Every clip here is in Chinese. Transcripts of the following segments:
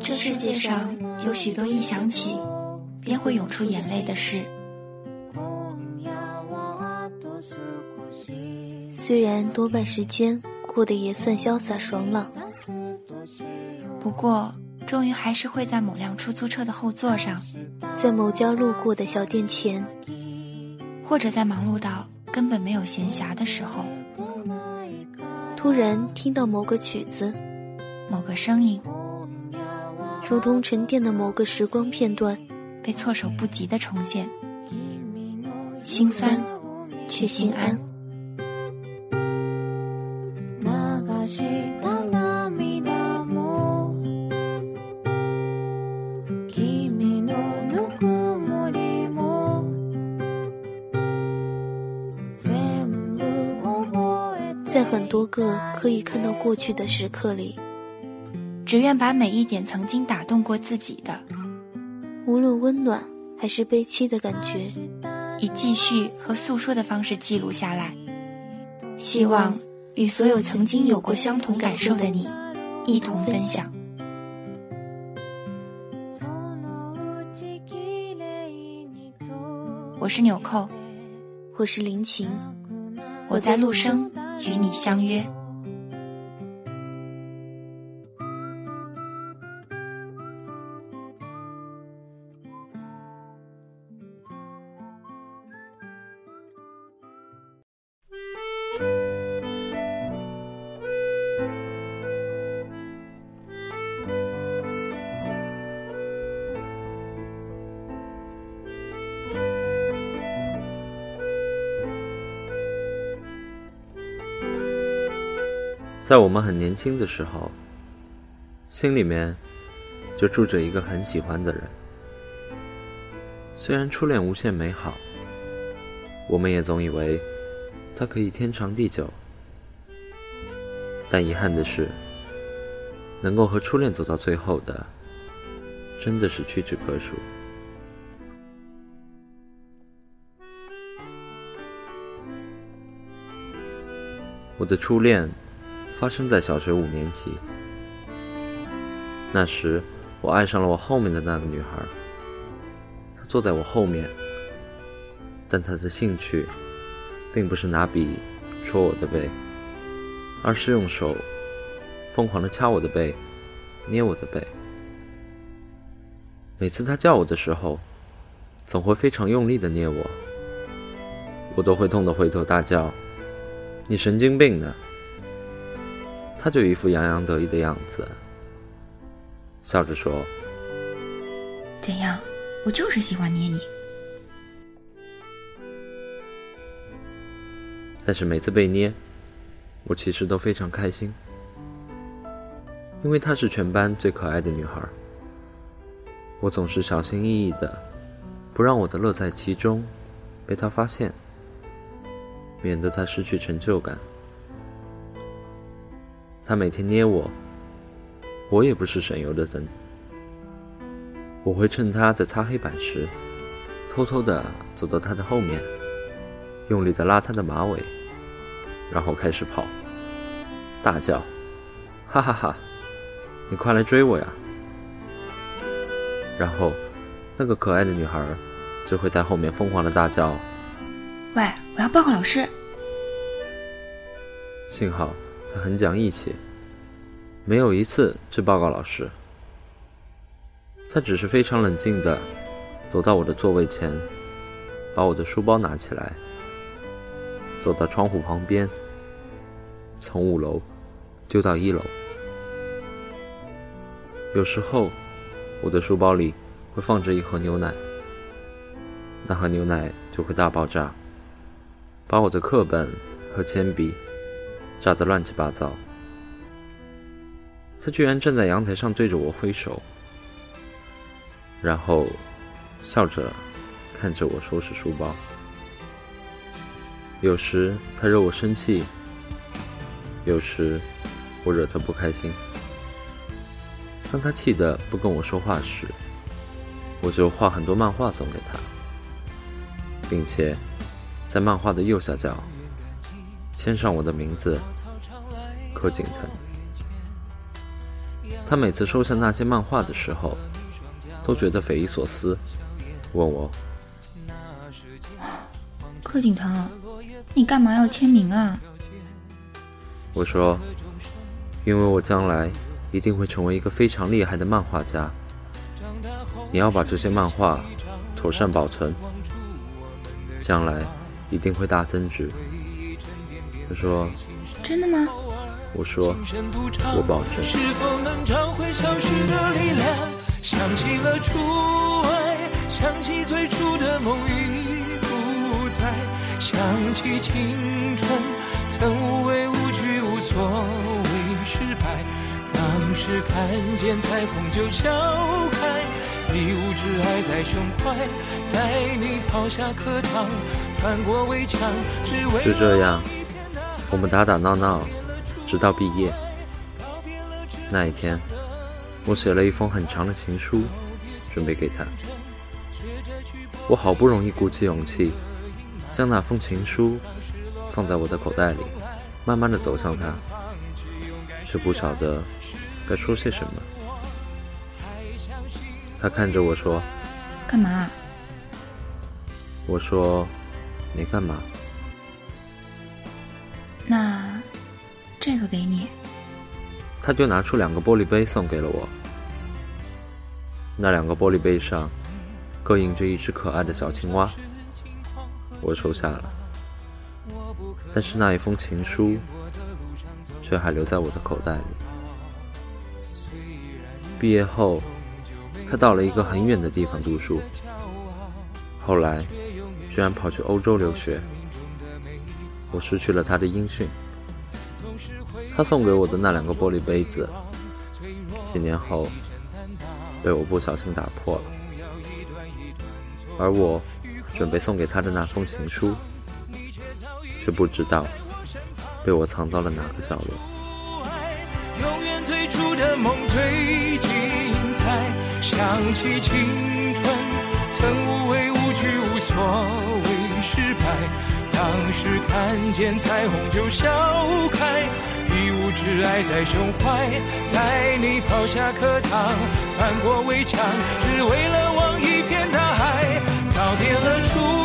这世界上有许多一想起便会涌出眼泪的事。虽然多半时间过得也算潇洒爽朗，不过终于还是会在某辆出租车的后座上，在某家路过的小店前，或者在忙碌到根本没有闲暇的时候，突然听到某个曲子、某个声音，如同沉淀的某个时光片段，被措手不及的重现，心酸却心安。可以看到过去的时刻里，只愿把每一点曾经打动过自己的，无论温暖还是悲戚的感觉，以记叙和诉说的方式记录下来，希望与所有曾经有过相同感受的你一同分享。我是纽扣，我是林晴，我在陆生。与你相约。在我们很年轻的时候，心里面就住着一个很喜欢的人。虽然初恋无限美好，我们也总以为它可以天长地久，但遗憾的是，能够和初恋走到最后的，真的是屈指可数。我的初恋。发生在小学五年级。那时，我爱上了我后面的那个女孩。她坐在我后面，但她的兴趣，并不是拿笔戳我的背，而是用手疯狂的掐我的背，捏我的背。每次她叫我的时候，总会非常用力的捏我，我都会痛得回头大叫：“你神经病呢！”他就一副洋洋得意的样子，笑着说：“怎样？我就是喜欢捏你。”但是每次被捏，我其实都非常开心，因为她是全班最可爱的女孩。我总是小心翼翼的，不让我的乐在其中被她发现，免得她失去成就感。他每天捏我，我也不是省油的灯。我会趁他在擦黑板时，偷偷的走到他的后面，用力的拉他的马尾，然后开始跑，大叫：“哈哈哈，你快来追我呀！”然后，那个可爱的女孩就会在后面疯狂的大叫：“喂，我要报告老师！”幸好。很讲义气，没有一次去报告老师。他只是非常冷静的走到我的座位前，把我的书包拿起来，走到窗户旁边，从五楼丢到一楼。有时候，我的书包里会放着一盒牛奶，那盒牛奶就会大爆炸，把我的课本和铅笔。炸得乱七八糟，他居然站在阳台上对着我挥手，然后笑着看着我收拾书包。有时他惹我生气，有时我惹他不开心。当他气得不跟我说话时，我就画很多漫画送给他，并且在漫画的右下角。签上我的名字柯景腾。他每次收下那些漫画的时候，都觉得匪夷所思，问我：“柯景腾，你干嘛要签名啊？”我说：“因为我将来一定会成为一个非常厉害的漫画家，你要把这些漫画妥善保存，将来一定会大增值。”他说：“真的吗？”我说，我保证。是否能找回消失的力量？想起了初爱，想起最初的梦已不在，想起青春曾无畏无惧无所谓失败。当时看见彩虹就笑开，一无在胸怀，带你跑下课堂，翻过围墙，只为就这样，我们打打闹闹。直到毕业那一天，我写了一封很长的情书，准备给他。我好不容易鼓起勇气，将那封情书放在我的口袋里，慢慢的走向他，却不晓得该说些什么。他看着我说：“干嘛？”我说：“没干嘛。”那。这个给你，他就拿出两个玻璃杯送给了我。那两个玻璃杯上各印着一只可爱的小青蛙，我收下了。但是那一封情书却还留在我的口袋里。毕业后，他到了一个很远的地方读书，后来居然跑去欧洲留学，我失去了他的音讯。他送给我的那两个玻璃杯子，几年后被我不小心打破了，而我准备送给他的那封情书，却不知道被我藏到了哪个角落。永远最初的梦最精彩，想起青春，曾无畏无惧无所谓失败。当时看见彩虹就笑开，一无挚爱在胸怀，带你跑下课堂，翻过围墙，只为了望一片大海。告别了初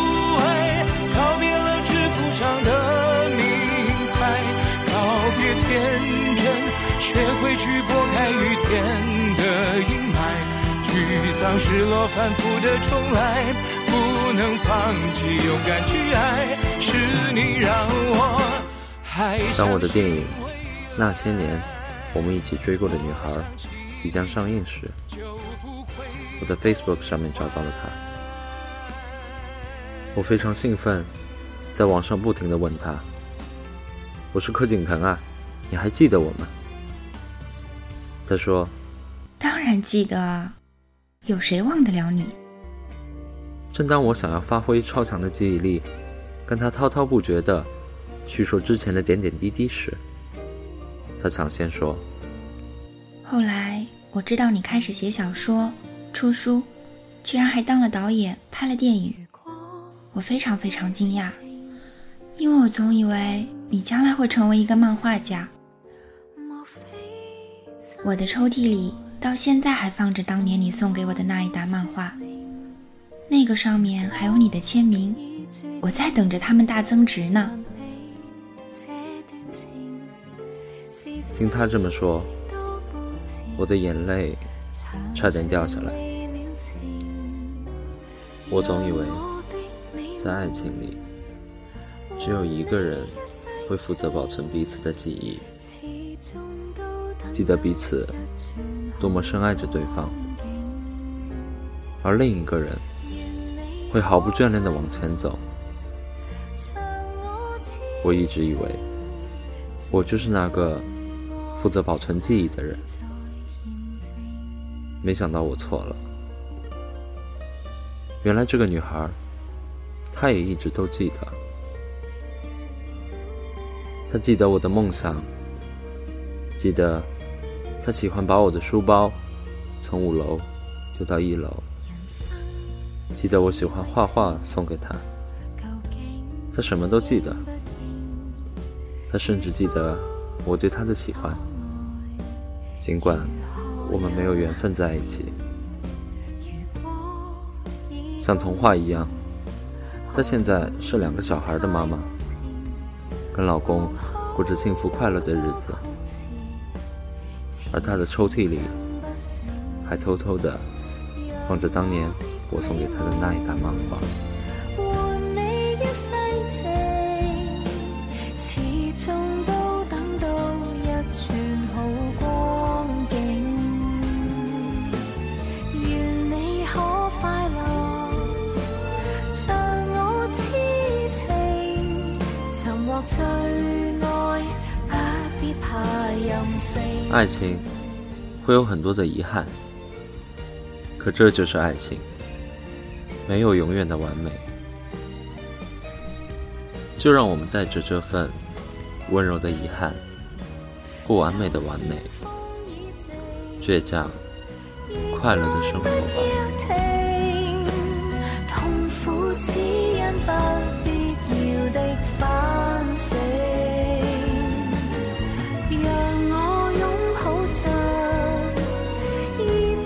沮丧、失落、反复的重来，不能放弃，勇敢去爱，是你让我当我的电影《那些年，我们一起追过的女孩》即将上映时，我在 Facebook 上面找到了她。我非常兴奋，在网上不停的问她：“我是柯景腾啊，你还记得我吗？”她说：“当然记得。”有谁忘得了你？正当我想要发挥超强的记忆力，跟他滔滔不绝的叙述之前的点点滴滴时，他抢先说：“后来我知道你开始写小说、出书，居然还当了导演，拍了电影。我非常非常惊讶，因为我总以为你将来会成为一个漫画家。我的抽屉里。”到现在还放着当年你送给我的那一沓漫画，那个上面还有你的签名，我在等着它们大增值呢。听他这么说，我的眼泪差点掉下来。我总以为，在爱情里，只有一个人会负责保存彼此的记忆，记得彼此。多么深爱着对方，而另一个人会毫不眷恋地往前走。我一直以为，我就是那个负责保存记忆的人，没想到我错了。原来这个女孩，她也一直都记得，她记得我的梦想，记得。他喜欢把我的书包从五楼丢到一楼。记得我喜欢画画，送给他。他什么都记得。他甚至记得我对他的喜欢，尽管我们没有缘分在一起。像童话一样，她现在是两个小孩的妈妈，跟老公过着幸福快乐的日子，而他的抽屉里还偷偷的放着当年我送给他的那一沓漫画。爱情会有很多的遗憾，可这就是爱情，没有永远的完美。就让我们带着这份温柔的遗憾，不完美的完美，倔强快乐的生活吧。痛苦吧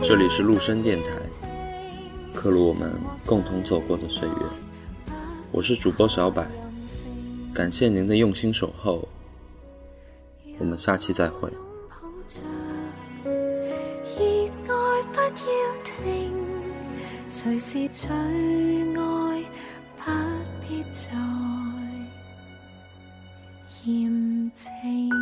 这里是陆声电台，刻录我们共同走过的岁月。我是主播小柏，感谢您的用心守候，我们下期再会。谁是最爱？不必再嫌情。